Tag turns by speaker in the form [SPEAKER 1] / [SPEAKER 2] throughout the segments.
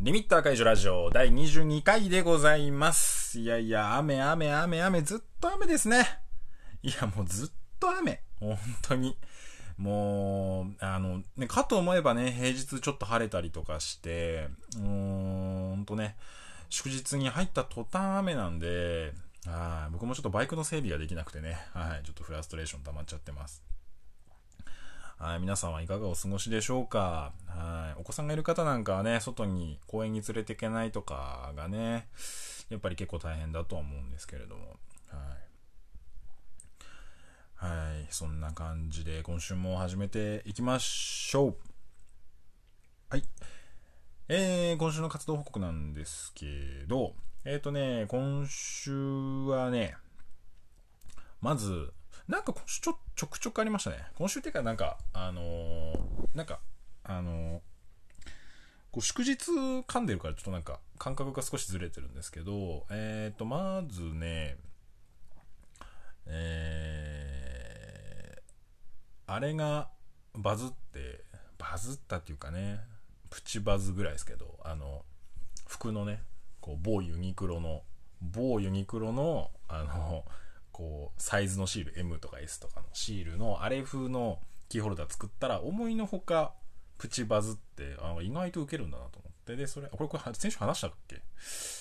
[SPEAKER 1] リミッター解除ラジオ第22回でございます。いやいや、雨雨雨雨、ずっと雨ですね。いや、もうずっと雨。本当に。もう、あの、ね、かと思えばね、平日ちょっと晴れたりとかして、うーん、ほんとね、祝日に入った途端雨なんで、はい僕もちょっとバイクの整備ができなくてね、はい、ちょっとフラストレーション溜まっちゃってます。はい、皆さんはいかがお過ごしでしょうか？はい、お子さんがいる方なんかはね、外に公園に連れていけないとかがね、やっぱり結構大変だとは思うんですけれども、はい。はい、そんな感じで今週も始めていきましょう。はい。えー、今週の活動報告なんですけど、えっ、ー、とね、今週はね、まず、なんか今週ちょちょくちょくありましたね。今週っていうか、なんか、あのーなんか、あのーこう祝日噛んでるからちょっとなんか感覚が少しずれてるんですけど、えっ、ー、と、まずね、えー、あれがバズって、バズったっていうかね、プチバズぐらいですけど、あの、服のね、こう某ユニクロの、某ユニクロの、あの、こう、サイズのシール、M とか S とかのシールの、あれ風のキーホルダー作ったら、思いのほか、プチバズって、あ意外とウケるんだなと思って、で、それ、これ、これ、先週話したっけ？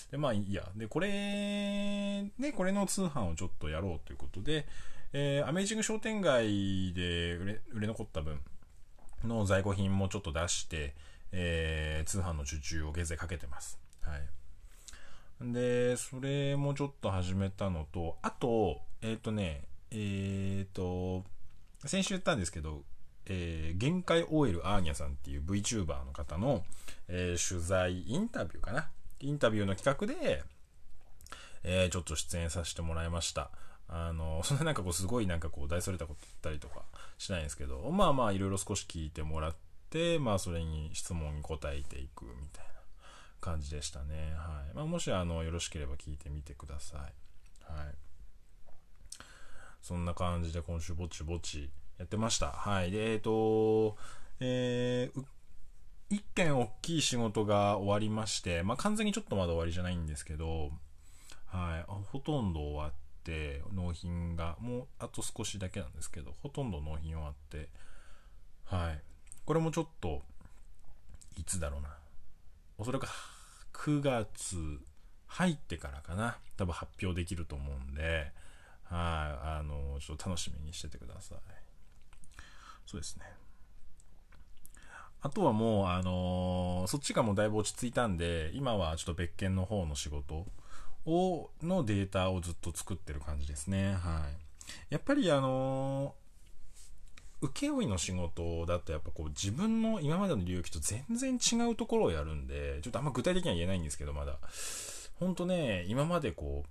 [SPEAKER 1] で、まあいいや。で、これ、で、これの通販をちょっとやろうということで、えー、アメージング商店街で売れ、売れ残った分の在庫品もちょっと出して、えー、通販の受注を現在かけてます。はい。で、それもちょっと始めたのと、あと、えっ、ー、とね、えっ、ー、と、先週言ったんですけど、えー、限界 OL アーニャさんっていう VTuber の方の、えー、取材、インタビューかな。インタビューの企画で、えー、ちょっと出演させてもらいました。あの、そんななんかこうすごいなんかこう大それたこと言ったりとかしないんですけど、まあまあいろいろ少し聞いてもらって、まあそれに質問に答えていくみたいな感じでしたね。はい。まあもしあの、よろしければ聞いてみてください。はい。そんな感じで今週ぼちぼちやってました。はい。で、えっ、と、えー、一件大きい仕事が終わりまして、まあ完全にちょっとまだ終わりじゃないんですけど、はい。ほとんど終わって、納品が、もうあと少しだけなんですけど、ほとんど納品終わって、はい。これもちょっと、いつだろうな。おそらく9月入ってからかな。多分発表できると思うんで、はい。あの、ちょっと楽しみにしててください。そうですね。あとはもう、あのー、そっちがもうだいぶ落ち着いたんで、今はちょっと別件の方の仕事を、のデータをずっと作ってる感じですね。はい。やっぱりあのー、請負の仕事だとやっぱこう自分の今までの領域と全然違うところをやるんで、ちょっとあんま具体的には言えないんですけど、まだ。ほんとね、今までこう、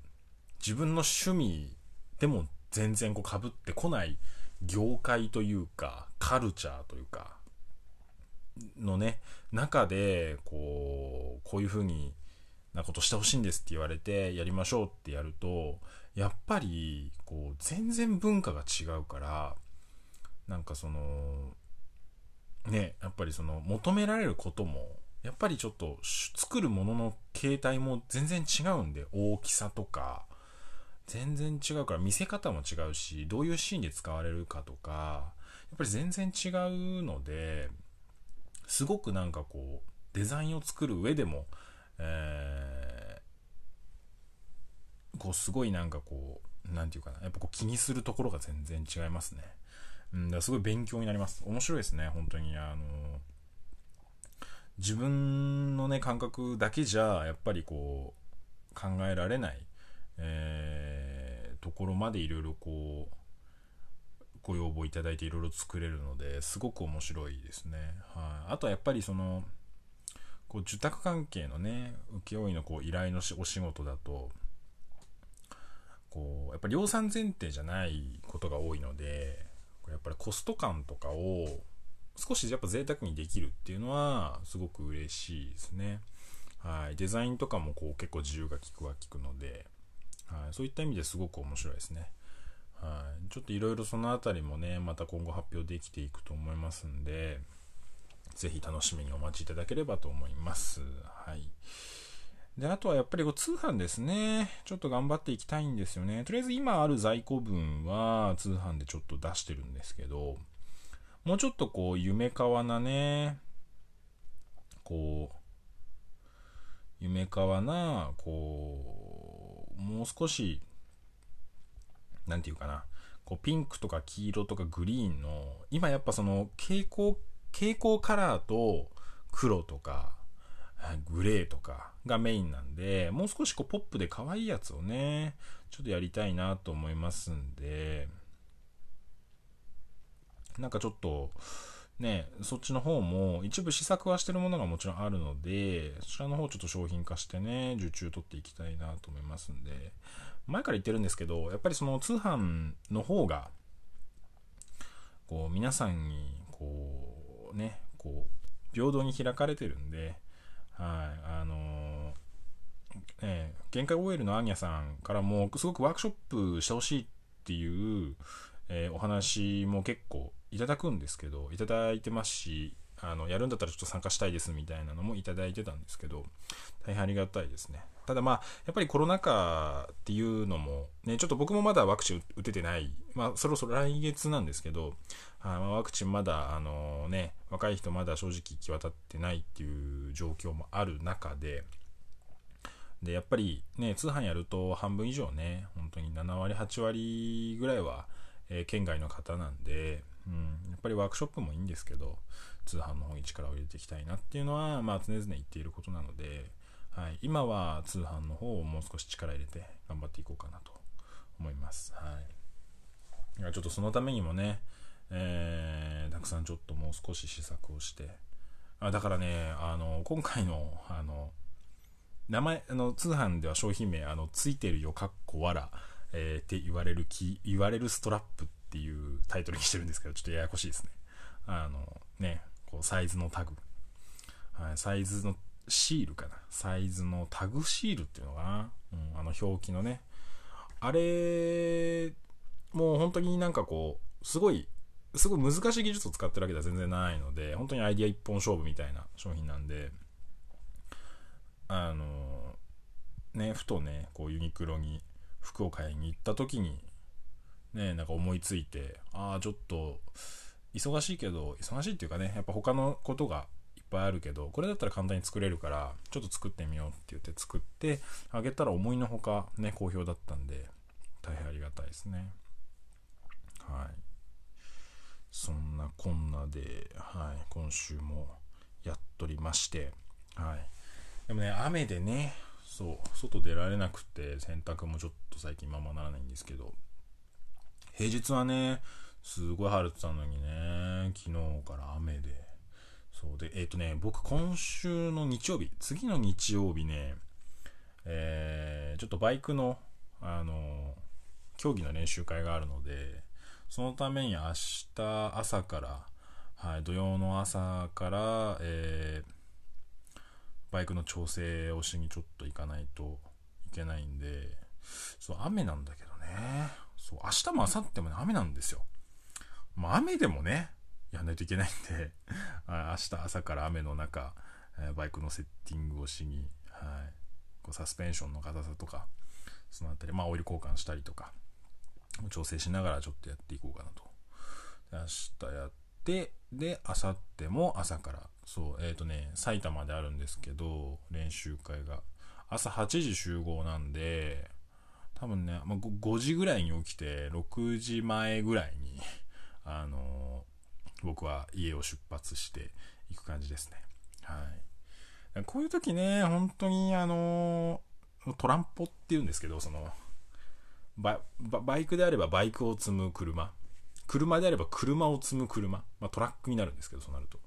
[SPEAKER 1] 自分の趣味でも全然こう被ってこない業界というか、カルチャーというか、のね、中で、こう、こういう風になことしてほしいんですって言われて、やりましょうってやると、やっぱり、こう、全然文化が違うから、なんかその、ね、やっぱりその、求められることも、やっぱりちょっと、作るものの形態も全然違うんで、大きさとか、全然違うから見せ方も違うしどういうシーンで使われるかとかやっぱり全然違うのですごくなんかこうデザインを作る上でも、えー、こうすごいなんかこうなんていうかなやっぱこう気にするところが全然違いますね。うんだすごい勉強になります。面白いですね本当に。あの自分のね感覚だけじゃやっぱりこう考えられないえー、ところまでいろいろこうご要望いただいていろいろ作れるのですごく面白いですね。はい、あとはやっぱりそのこう受託関係のね請負のこう依頼のお仕事だとこうやっぱ量産前提じゃないことが多いのでやっぱりコスト感とかを少しやっぱ贅沢にできるっていうのはすごく嬉しいですね。はい、デザインとかもこう結構自由が利くは利くので、はい、そういった意味ですごく面白いですね。はい、ちょっといろいろそのあたりもね、また今後発表できていくと思いますんで、ぜひ楽しみにお待ちいただければと思います。はい。で、あとはやっぱりこう通販ですね。ちょっと頑張っていきたいんですよね。とりあえず今ある在庫分は通販でちょっと出してるんですけど、もうちょっとこう夢かわなね、こう、夢かわな、こう、もう少し、なんていうかな、こうピンクとか黄色とかグリーンの、今やっぱその蛍光、蛍光カラーと黒とか、グレーとかがメインなんで、もう少しこうポップで可愛いやつをね、ちょっとやりたいなと思いますんで、なんかちょっと、ね、そっちの方も一部試作はしてるものがもちろんあるので、そちらの方ちょっと商品化してね、受注取っていきたいなと思いますんで、前から言ってるんですけど、やっぱりその通販の方が、こう皆さんに、こうね、こう、平等に開かれてるんで、はい、あのー、ね、限界 OL のアーニャさんからも、すごくワークショップしてほしいっていう、えー、お話も結構いただくんですけど、いただいてますし、あの、やるんだったらちょっと参加したいですみたいなのもいただいてたんですけど、大変ありがたいですね。ただまあ、やっぱりコロナ禍っていうのも、ね、ちょっと僕もまだワクチン打ててない、まあ、そろそろ来月なんですけど、あワクチンまだ、あのね、若い人まだ正直行き渡ってないっていう状況もある中で、で、やっぱりね、通販やると半分以上ね、本当に7割、8割ぐらいは、えー、県外の方なんで、うん、やっぱりワークショップもいいんですけど、通販の方に力を入れていきたいなっていうのは、まあ常々言っていることなので、はい、今は通販の方をもう少し力入れて頑張っていこうかなと思います。はい。ちょっとそのためにもね、えー、たくさんちょっともう少し試作をして、あだからね、あの、今回の、あの、名前、あの、通販では商品名、あの、ついてるよ、かっこわら、えー、って言われるき、言われるストラップっっていうタイトルにしてるんですけど、ちょっとややこしいですね。あの、ね、こう、サイズのタグ。はい、サイズのシールかな。サイズのタグシールっていうのかな。うん、あの表記のね。あれ、もう本当になんかこう、すごいすごい難しい技術を使ってるわけでは全然ないので、本当にアイディア一本勝負みたいな商品なんで、あの、ね、ふとね、こうユニクロに服を買いに行った時に、ね、なんか思いついて、ああ、ちょっと、忙しいけど、忙しいっていうかね、やっぱ他のことがいっぱいあるけど、これだったら簡単に作れるから、ちょっと作ってみようって言って作って、あげたら思いのほかね、好評だったんで、大変ありがたいですね。はい。そんなこんなで、はい、今週もやっとりまして、はい。でもね、雨でね、そう、外出られなくて、洗濯もちょっと最近ままならないんですけど、平日はね、すごい晴れてたのにね、昨日から雨で、そうで、えっ、ー、とね、僕今週の日曜日、次の日曜日ね、えー、ちょっとバイクの、あの、競技の練習会があるので、そのために明日朝から、はい、土曜の朝から、えー、バイクの調整をしにちょっと行かないといけないんで、そう、雨なんだけどね。そう、明日も明後日もね、雨なんですよ。まあ、雨でもね、やんないといけないんで 明日朝から雨の中、え、バイクのセッティングをしに、はい、こうサスペンションの硬さとか、そのあたり、まあ、オイル交換したりとか、調整しながらちょっとやっていこうかなと。明日やって、で、明後日も朝から、そう、えっ、ー、とね、埼玉であるんですけど、練習会が。朝8時集合なんで、多分ね、まあ、5時ぐらいに起きて、6時前ぐらいに、あのー、僕は家を出発していく感じですね。はい。こういう時ね、本当にあのー、トランポって言うんですけど、その、バイクであればバイクを積む車。車であれば車を積む車。まあ、トラックになるんですけど、そうなると。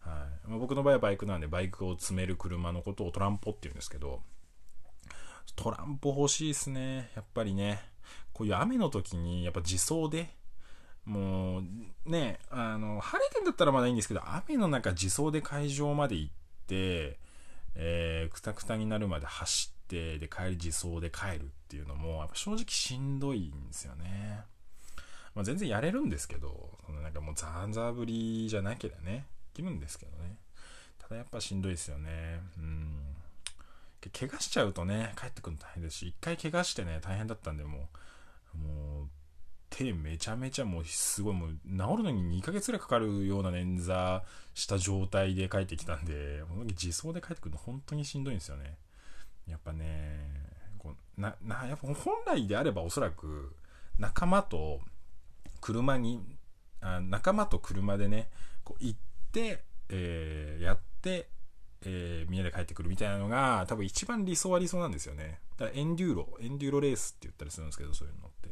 [SPEAKER 1] はいまあ、僕の場合はバイクなんで、バイクを積める車のことをトランポって言うんですけど、トランポ欲しいですね。やっぱりね。こういう雨の時に、やっぱ自走で、もう、ね、あの、晴れてんだったらまだいいんですけど、雨の中自走で会場まで行って、えー、くたくたになるまで走って、で、帰り自走で帰るっていうのも、やっぱ正直しんどいんですよね。まあ、全然やれるんですけど、そのなんかもうザーザーぶりじゃなければね、きるんですけどね。ただやっぱしんどいですよね。うん。で怪我しちゃうとね、帰ってくるの大変ですし、一回怪我してね、大変だったんで、もう、もう、手めちゃめちゃもうすごいもう治るのに2ヶ月ぐらいかかるような捻挫した状態で帰ってきたんで、自走で帰ってくるの本当にしんどいんですよね。やっぱね、こうな、な、やっぱ本来であればおそらく仲間と車に、あ仲間と車でね、こう行って、えー、やって、えー、みんなで帰ってくるみたいなのが多分一番理想は理想なんですよね。だからエンデューロ、エンデューロレースって言ったりするんですけど、そういうのって。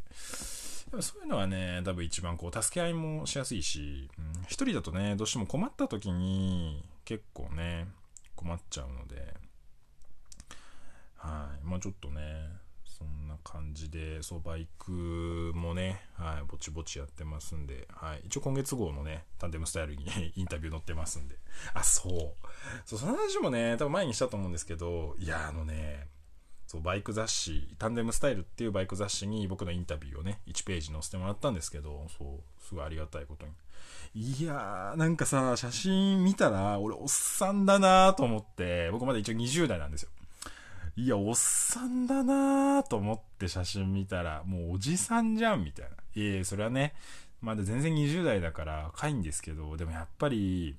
[SPEAKER 1] そういうのはね、多分一番こう、助け合いもしやすいし、うん、一人だとね、どうしても困った時に結構ね、困っちゃうので、はい。まあちょっとね、そんな感じで、そう、バイクもね、はい、ぼちぼちやってますんで、はい。一応今月号のね、タンデムスタイルに インタビュー載ってますんで。あ、そう。そう、その話もね、多分前にしたと思うんですけど、いや、あのね、そうバイク雑誌タンデムスタイルっていうバイク雑誌に僕のインタビューをね1ページ載せてもらったんですけどそうすごいありがたいことにいやーなんかさ写真見たら俺おっさんだなーと思って僕まだ一応20代なんですよいやおっさんだなーと思って写真見たらもうおじさんじゃんみたいな。えいえそれはねまだ全然20代だから若いんですけどでもやっぱりい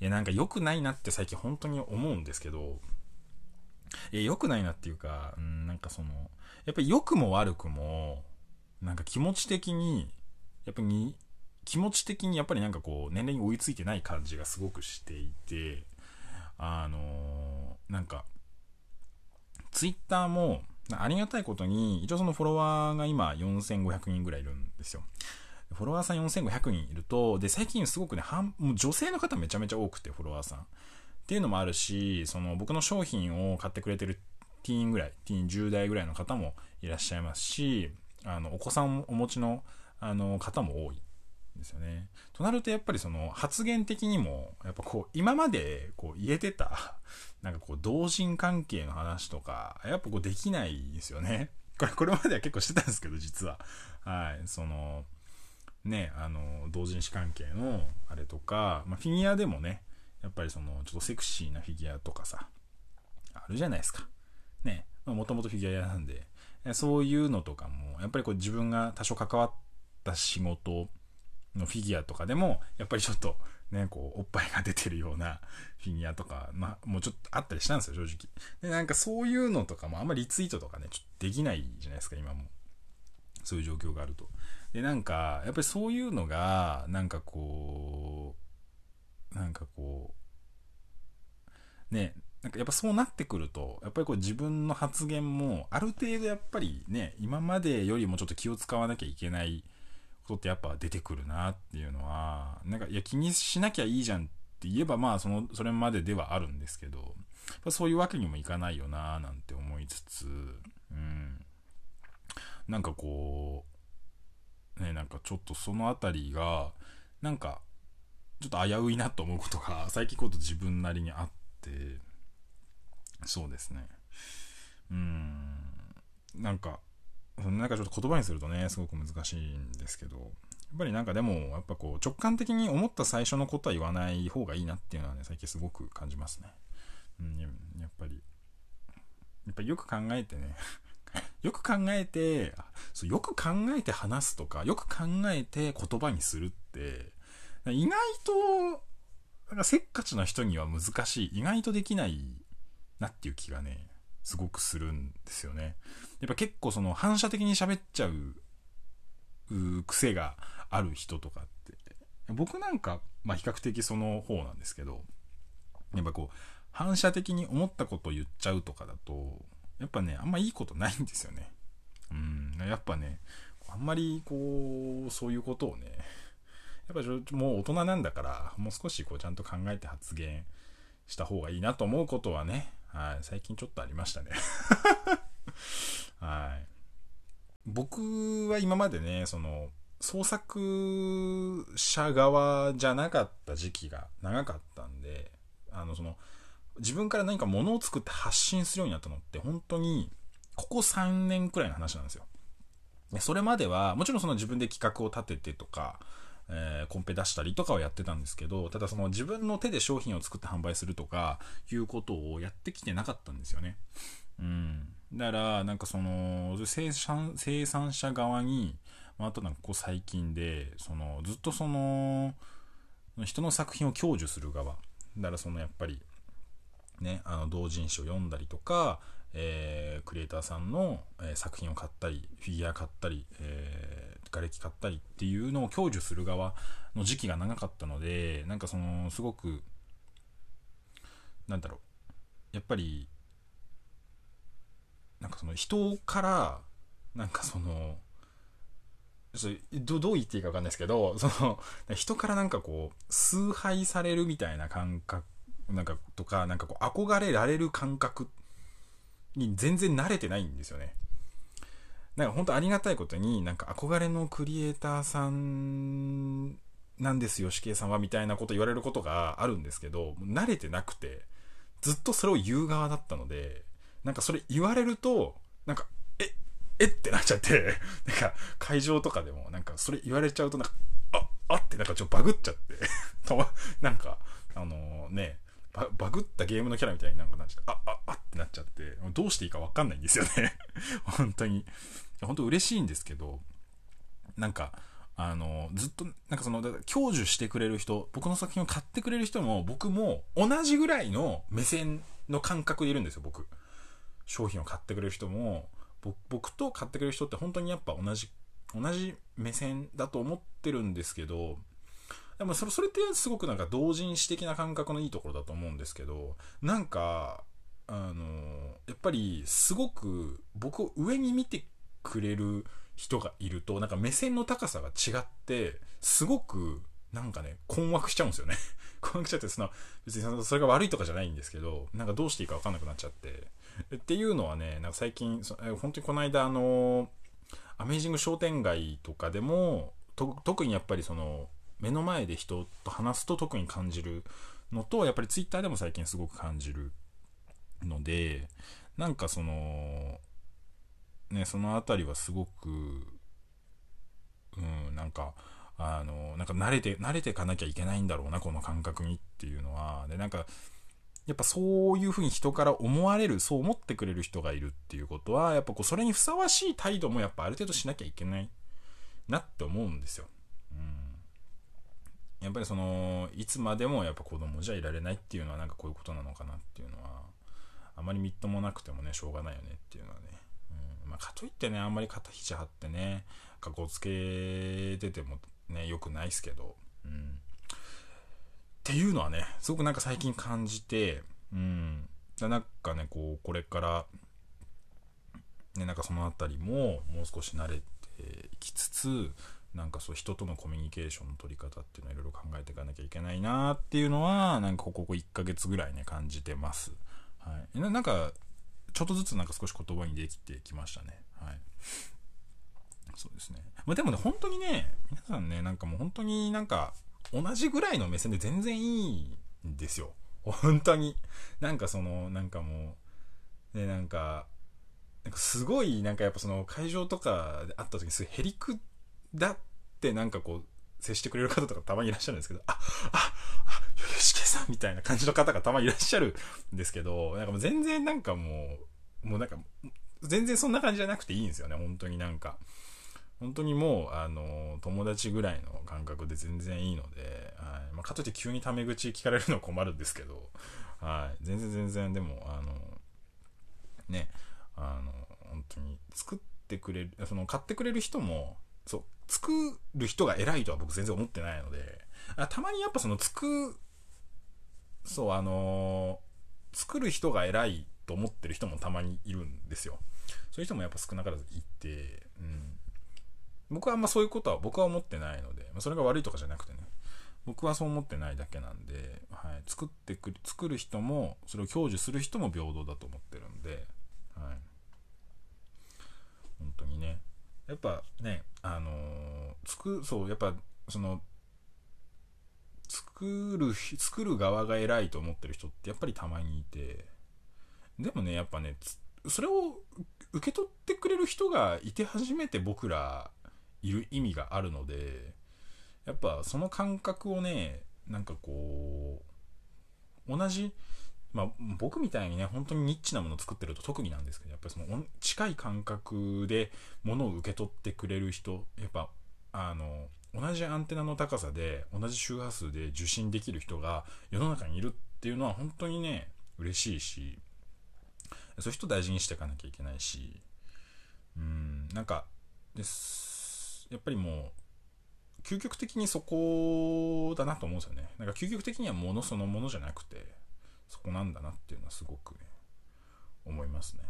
[SPEAKER 1] やなんか良くないなって最近本当に思うんですけどえ良くないなっていうか、うん、なんかその、やっぱり良くも悪くも、なんか気持ち的に、やっぱり気持ち的にやっぱりなんかこう、年齢に追いついてない感じがすごくしていて、あのー、なんか、ツイッターも、ありがたいことに、一応そのフォロワーが今4500人ぐらいいるんですよ。フォロワーさん4500人いると、で、最近すごくね、もう女性の方めちゃめちゃ多くて、フォロワーさん。っていうのもあるし、その僕の商品を買ってくれてるティーンぐらい、ティーン10代ぐらいの方もいらっしゃいますし、あの、お子さんをお持ちの、あの、方も多いですよね。となるとやっぱりその発言的にも、やっぱこう、今までこう言えてた、なんかこう、同人関係の話とか、やっぱこうできないですよね。これ、これまでは結構してたんですけど、実は。はい。その、ね、あの、同人誌関係のあれとか、まあ、フィギュアでもね、やっぱりその、ちょっとセクシーなフィギュアとかさ、あるじゃないですか。ね。もともとフィギュア屋なんで、そういうのとかも、やっぱりこう自分が多少関わった仕事のフィギュアとかでも、やっぱりちょっと、ね、こう、おっぱいが出てるような フィギュアとか、まあ、もうちょっとあったりしたんですよ、正直。で、なんかそういうのとかもあんまりリツイートとかね、ちょっとできないじゃないですか、今も。そういう状況があると。で、なんか、やっぱりそういうのが、なんかこう、なんかこう、ね、なんかやっぱそうなってくると、やっぱりこう自分の発言も、ある程度やっぱりね、今までよりもちょっと気を使わなきゃいけないことってやっぱ出てくるなっていうのは、なんか、いや気にしなきゃいいじゃんって言えばまあその、それまでではあるんですけど、そういうわけにもいかないよななんて思いつつ、うん。なんかこう、ね、なんかちょっとそのあたりが、なんか、ちょっと危ういなと思うことが最近こと自分なりにあってそうですねうんなんかなんかちょっと言葉にするとねすごく難しいんですけどやっぱりなんかでもやっぱこう直感的に思った最初のことは言わない方がいいなっていうのはね最近すごく感じますね。うんやっぱりやっぱりよく考えてね よく考えてそうよく考えて話すとかよく考えて言葉にするって意外と、なんかせっかちな人には難しい、意外とできないなっていう気がね、すごくするんですよね。やっぱ結構その反射的に喋っちゃう、癖がある人とかって、僕なんか、まあ比較的その方なんですけど、やっぱこう、反射的に思ったことを言っちゃうとかだと、やっぱね、あんまいいことないんですよね。うん、やっぱね、あんまりこう、そういうことをね、やっぱもう大人なんだから、もう少しこうちゃんと考えて発言した方がいいなと思うことはね、はい、最近ちょっとありましたね。はい。僕は今までね、その、創作者側じゃなかった時期が長かったんで、あの、その、自分から何か物を作って発信するようになったのって、本当に、ここ3年くらいの話なんですよ。それまでは、もちろんその自分で企画を立ててとか、えー、コンペ出したりとかはやってたんですけど、ただその自分の手で商品を作って販売するとかいうことをやってきてなかったんですよね。うん。だから、なんかその、生産生産者側に、まあ、あとなんかこう最近で、その、ずっとその、人の作品を享受する側。だからそのやっぱり、ね、あの同人誌を読んだりとか、えー、クリエイターさんの、えー、作品を買ったり、フィギュア買ったり、え、瓦礫買ったりっていうのを享受する側の時期が長かったので、なんかその、すごく、なんだろう、やっぱり、なんかその人から、なんかその、どどう言っていいか分かんないですけど、その、人からなんかこう、崇拝されるみたいな感覚、なんか、とか、なんかこう、憧れられる感覚に全然慣れてないんですよね。なんか本当ありがたいことに、なんか憧れのクリエイターさんなんですよ、死刑さんは、みたいなこと言われることがあるんですけど、慣れてなくて、ずっとそれを言う側だったので、なんかそれ言われると、なんか、え、えってなっちゃって、なんか会場とかでも、なんかそれ言われちゃうと、なんか、あ、あってなんかちょっとバグっちゃって、なんか、あのー、ね、ババグったゲームのキャラみたいになんかなっちゃって、あ、あ、あってなっちゃって、どうしていいかわかんないんですよね 本当に。本当嬉しいんですけど、なんか、あの、ずっと、なんかその、享受してくれる人、僕の作品を買ってくれる人も、僕も同じぐらいの目線の感覚でいるんですよ、僕。商品を買ってくれる人も、僕と買ってくれる人って本当にやっぱ同じ、同じ目線だと思ってるんですけど、でもそれ、それってすごくなんか同人誌的な感覚のいいところだと思うんですけど、なんか、あの、やっぱりすごく僕を上に見てくれる人がいると、なんか目線の高さが違って、すごくなんかね、困惑しちゃうんですよね。困惑しちゃって、その、別にそれが悪いとかじゃないんですけど、なんかどうしていいかわかんなくなっちゃって。っていうのはね、なんか最近、本当にこの間、あの、アメージング商店街とかでも、特にやっぱりその、目の前で人と話すと特に感じるのと、やっぱりツイッターでも最近すごく感じるので、なんかその、ね、そのあたりはすごく、うん、なんか、あの、なんか慣れて、慣れてかなきゃいけないんだろうな、この感覚にっていうのは。で、なんか、やっぱそういうふうに人から思われる、そう思ってくれる人がいるっていうことは、やっぱこう、それにふさわしい態度もやっぱある程度しなきゃいけないなって思うんですよ。うん。やっぱりその、いつまでもやっぱ子供じゃいられないっていうのはなんかこういうことなのかなっていうのは、あまりみっともなくてもね、しょうがないよねっていうのはね。まあ、かといってね、あんまり肩肘張ってね、かこつけててもね、良くないっすけど、うん。っていうのはね、すごくなんか最近感じて、うん。なんかね、こう、これから、ね、なんかそのあたりも、もう少し慣れていきつつ、なんかそう人とのコミュニケーションの取り方っていうのをいろいろ考えていかなきゃいけないなっていうのは、なんかここ1ヶ月ぐらいね、感じてます。はい。なんか、ちょっとずつなんか少し言葉にできてきましたね。はい。そうですね。まあ、でもね、本当にね、皆さんね、なんかもう本当になんか、同じぐらいの目線で全然いいんですよ。本当に。なんかその、なんかもう、ね、なんか、なんかすごい、なんかやっぱその会場とかで会った時にすごいへりくだってなんかこう、接してくれる方とかたまにいらっしゃるんですけど、あ、あ、あ、よしさんみたいな感じの方がたまにいらっしゃるんですけど、なんかもう全然なんかもう、もうなんか、全然そんな感じじゃなくていいんですよね、本当になんか。本当にもう、あの、友達ぐらいの感覚で全然いいので、はいまあ、かといって急にタメ口聞かれるのは困るんですけど、はい、全然全然、でも、あの、ね、あの、本当に作ってくれる、その買ってくれる人も、そう、作る人が偉いとは僕全然思ってないので、あたまにやっぱその作、そう、あの作る人が偉いと思ってる人もたまにいるんですよ。そういう人もやっぱ少なからずいて、うん。僕はあんまそういうことは僕は思ってないので、それが悪いとかじゃなくてね、僕はそう思ってないだけなんで、はい、作ってくる、作る人も、それを享受する人も平等だと思ってるんで、はい。本当にね。やっぱね、あのー、つく、そう、やっぱ、その、作る、作る側が偉いと思ってる人ってやっぱりたまにいて、でもね、やっぱね、それを受け取ってくれる人がいて初めて僕らいる意味があるので、やっぱその感覚をねなんかこう同じまあ僕みたいにね本当にニッチなものを作ってると特になんですけどやっぱりその近い感覚で物を受け取ってくれる人やっぱあの同じアンテナの高さで同じ周波数で受信できる人が世の中にいるっていうのは本当にね嬉しいしそういう人大事にしていかなきゃいけないしうんなんかですやっぱりもう究極的にそこだなと思うんですよね。なんか究極的にはものそのものじゃなくてそこなんだなっていうのはすごくね思いますね、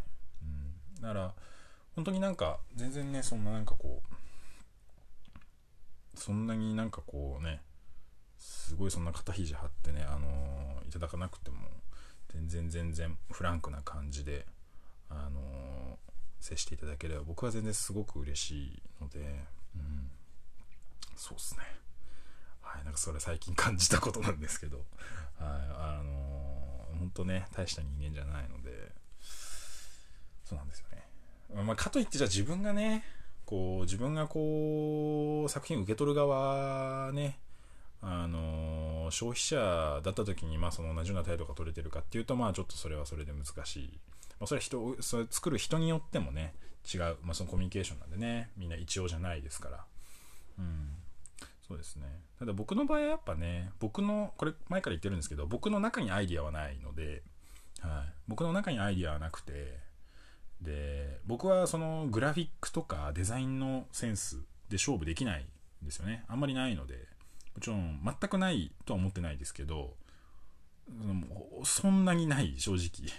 [SPEAKER 1] うん、だから本当になんか全然ねそんななんかこうそんなになんかこうねすごいそんな肩肘張ってねあのー、いただかなくても全然全然フランクな感じであのー、接していただければ僕は全然すごく嬉しいので、うん、そうっすね。はいなんかそれ最近感じたことなんですけどはいあのー、本当ね大した人間じゃないのでそうなんですよね。まあ、かといってじゃあ自分がねこう自分がこう作品受け取る側ねあの消費者だった時にまあその同じような態度が取れてるかっていうとまあちょっとそれはそれで難しい、まあ、それは人それ作る人によってもね違う、まあ、そのコミュニケーションなんでねみんな一応じゃないですから。うん。そうですね。ただ僕の場合はやっぱね僕のこれ前から言ってるんですけど僕の中にアイディアはないので、はい、僕の中にアイディアはなくてで僕はそのグラフィックとかデザインのセンスで勝負できないんですよね。あんまりないのでもちろん全くないとは思ってないですけどそんなにない正直。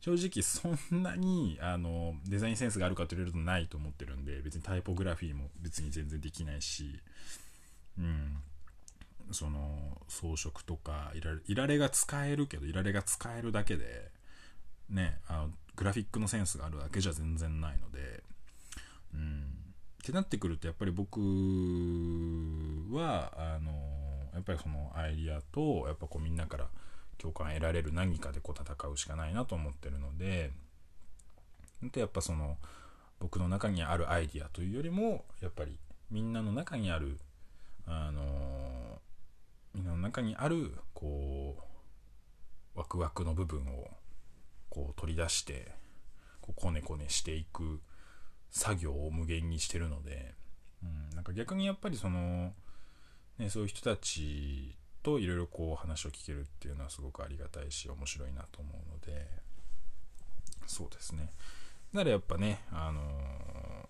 [SPEAKER 1] 正直そんなにあのデザインセンスがあるかと言われるとないと思ってるんで別にタイポグラフィーも別に全然できないしうん。その装飾とかいられが使えるけどいられが使えるだけでねあのグラフィックのセンスがあるだけじゃ全然ないのでうん。ってなってくるとやっぱり僕はあのやっぱりそのアイディアとやっぱこうみんなから共感得られる何かでこう戦うしかないなと思ってるのででやっぱその僕の中にあるアイディアというよりもやっぱりみんなの中にあるあのみんなの中にあるこうワクワクの部分をこう取り出してこうコネコネしていく作業を無限にしてるので、うん、なんか逆にやっぱりその、ね、そういう人たちといろいろこう話を聞けるっていうのはすごくありがたいし面白いなと思うのでそうですね。だからやっぱねあのー、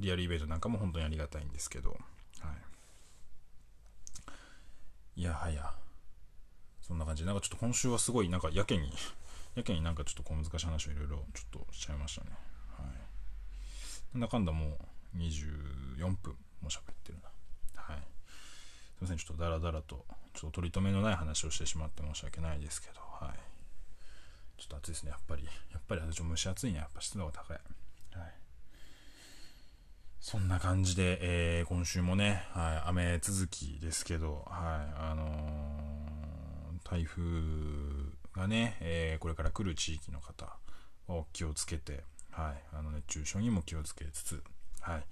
[SPEAKER 1] リアルイベントなんかも本当にありがたいんですけど、はい、いやはやそんな感じでなんかちょっと今週はすごいなんかやけにやけになんかちょっと小難しい話をいろいろちょっとしちゃいましたね。はい。なんだかんだもう24分も喋ってるな。はい。すいません、ちょっとダラダラと、ちょっと取り留めのない話をしてしまって申し訳ないですけど、はい。ちょっと暑いですね、やっぱり。やっぱり私も蒸し暑いね、やっぱ湿度が高い。はい。そんな感じで、えー、今週もね、はい、雨続きですけど、はい、あのー、台風がね、えー、これから来る地域の方を気をつけて、はい、あの熱中症にも気をつけつつ、はい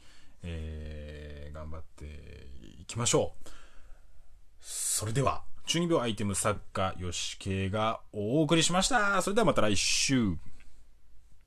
[SPEAKER 1] えー、頑張っていきましょう。それでは、中二病アイテム作家、吉慶がお送りしました。それではまた来週。